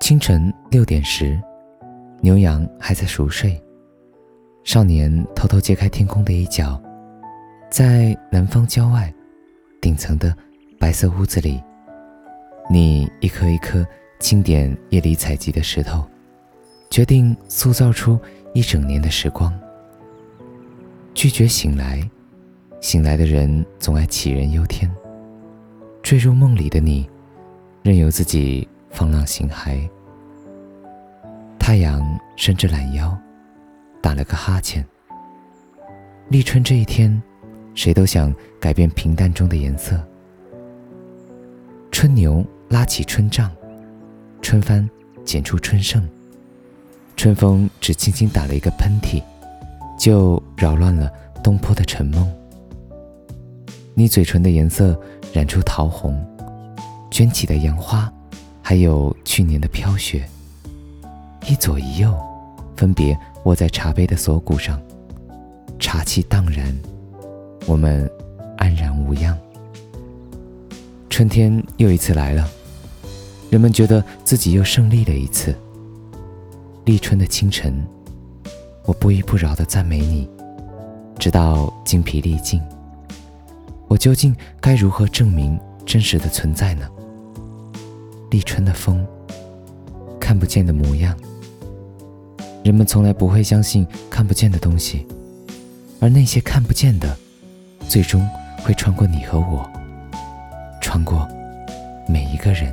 清晨六点时，牛羊还在熟睡。少年偷偷揭开天空的一角，在南方郊外顶层的白色屋子里，你一颗一颗清点夜里采集的石头，决定塑造出一整年的时光。拒绝醒来，醒来的人总爱杞人忧天。坠入梦里的你，任由自己放浪形骸。太阳伸着懒腰，打了个哈欠。立春这一天，谁都想改变平淡中的颜色。春牛拉起春帐，春帆剪出春盛。春风只轻轻打了一个喷嚏，就扰乱了东坡的沉梦。你嘴唇的颜色。染出桃红，卷起的杨花，还有去年的飘雪。一左一右，分别握在茶杯的锁骨上，茶气荡然，我们安然无恙。春天又一次来了，人们觉得自己又胜利了一次。立春的清晨，我不依不饶地赞美你，直到精疲力尽。我究竟该如何证明真实的存在呢？立春的风，看不见的模样。人们从来不会相信看不见的东西，而那些看不见的，最终会穿过你和我，穿过每一个人。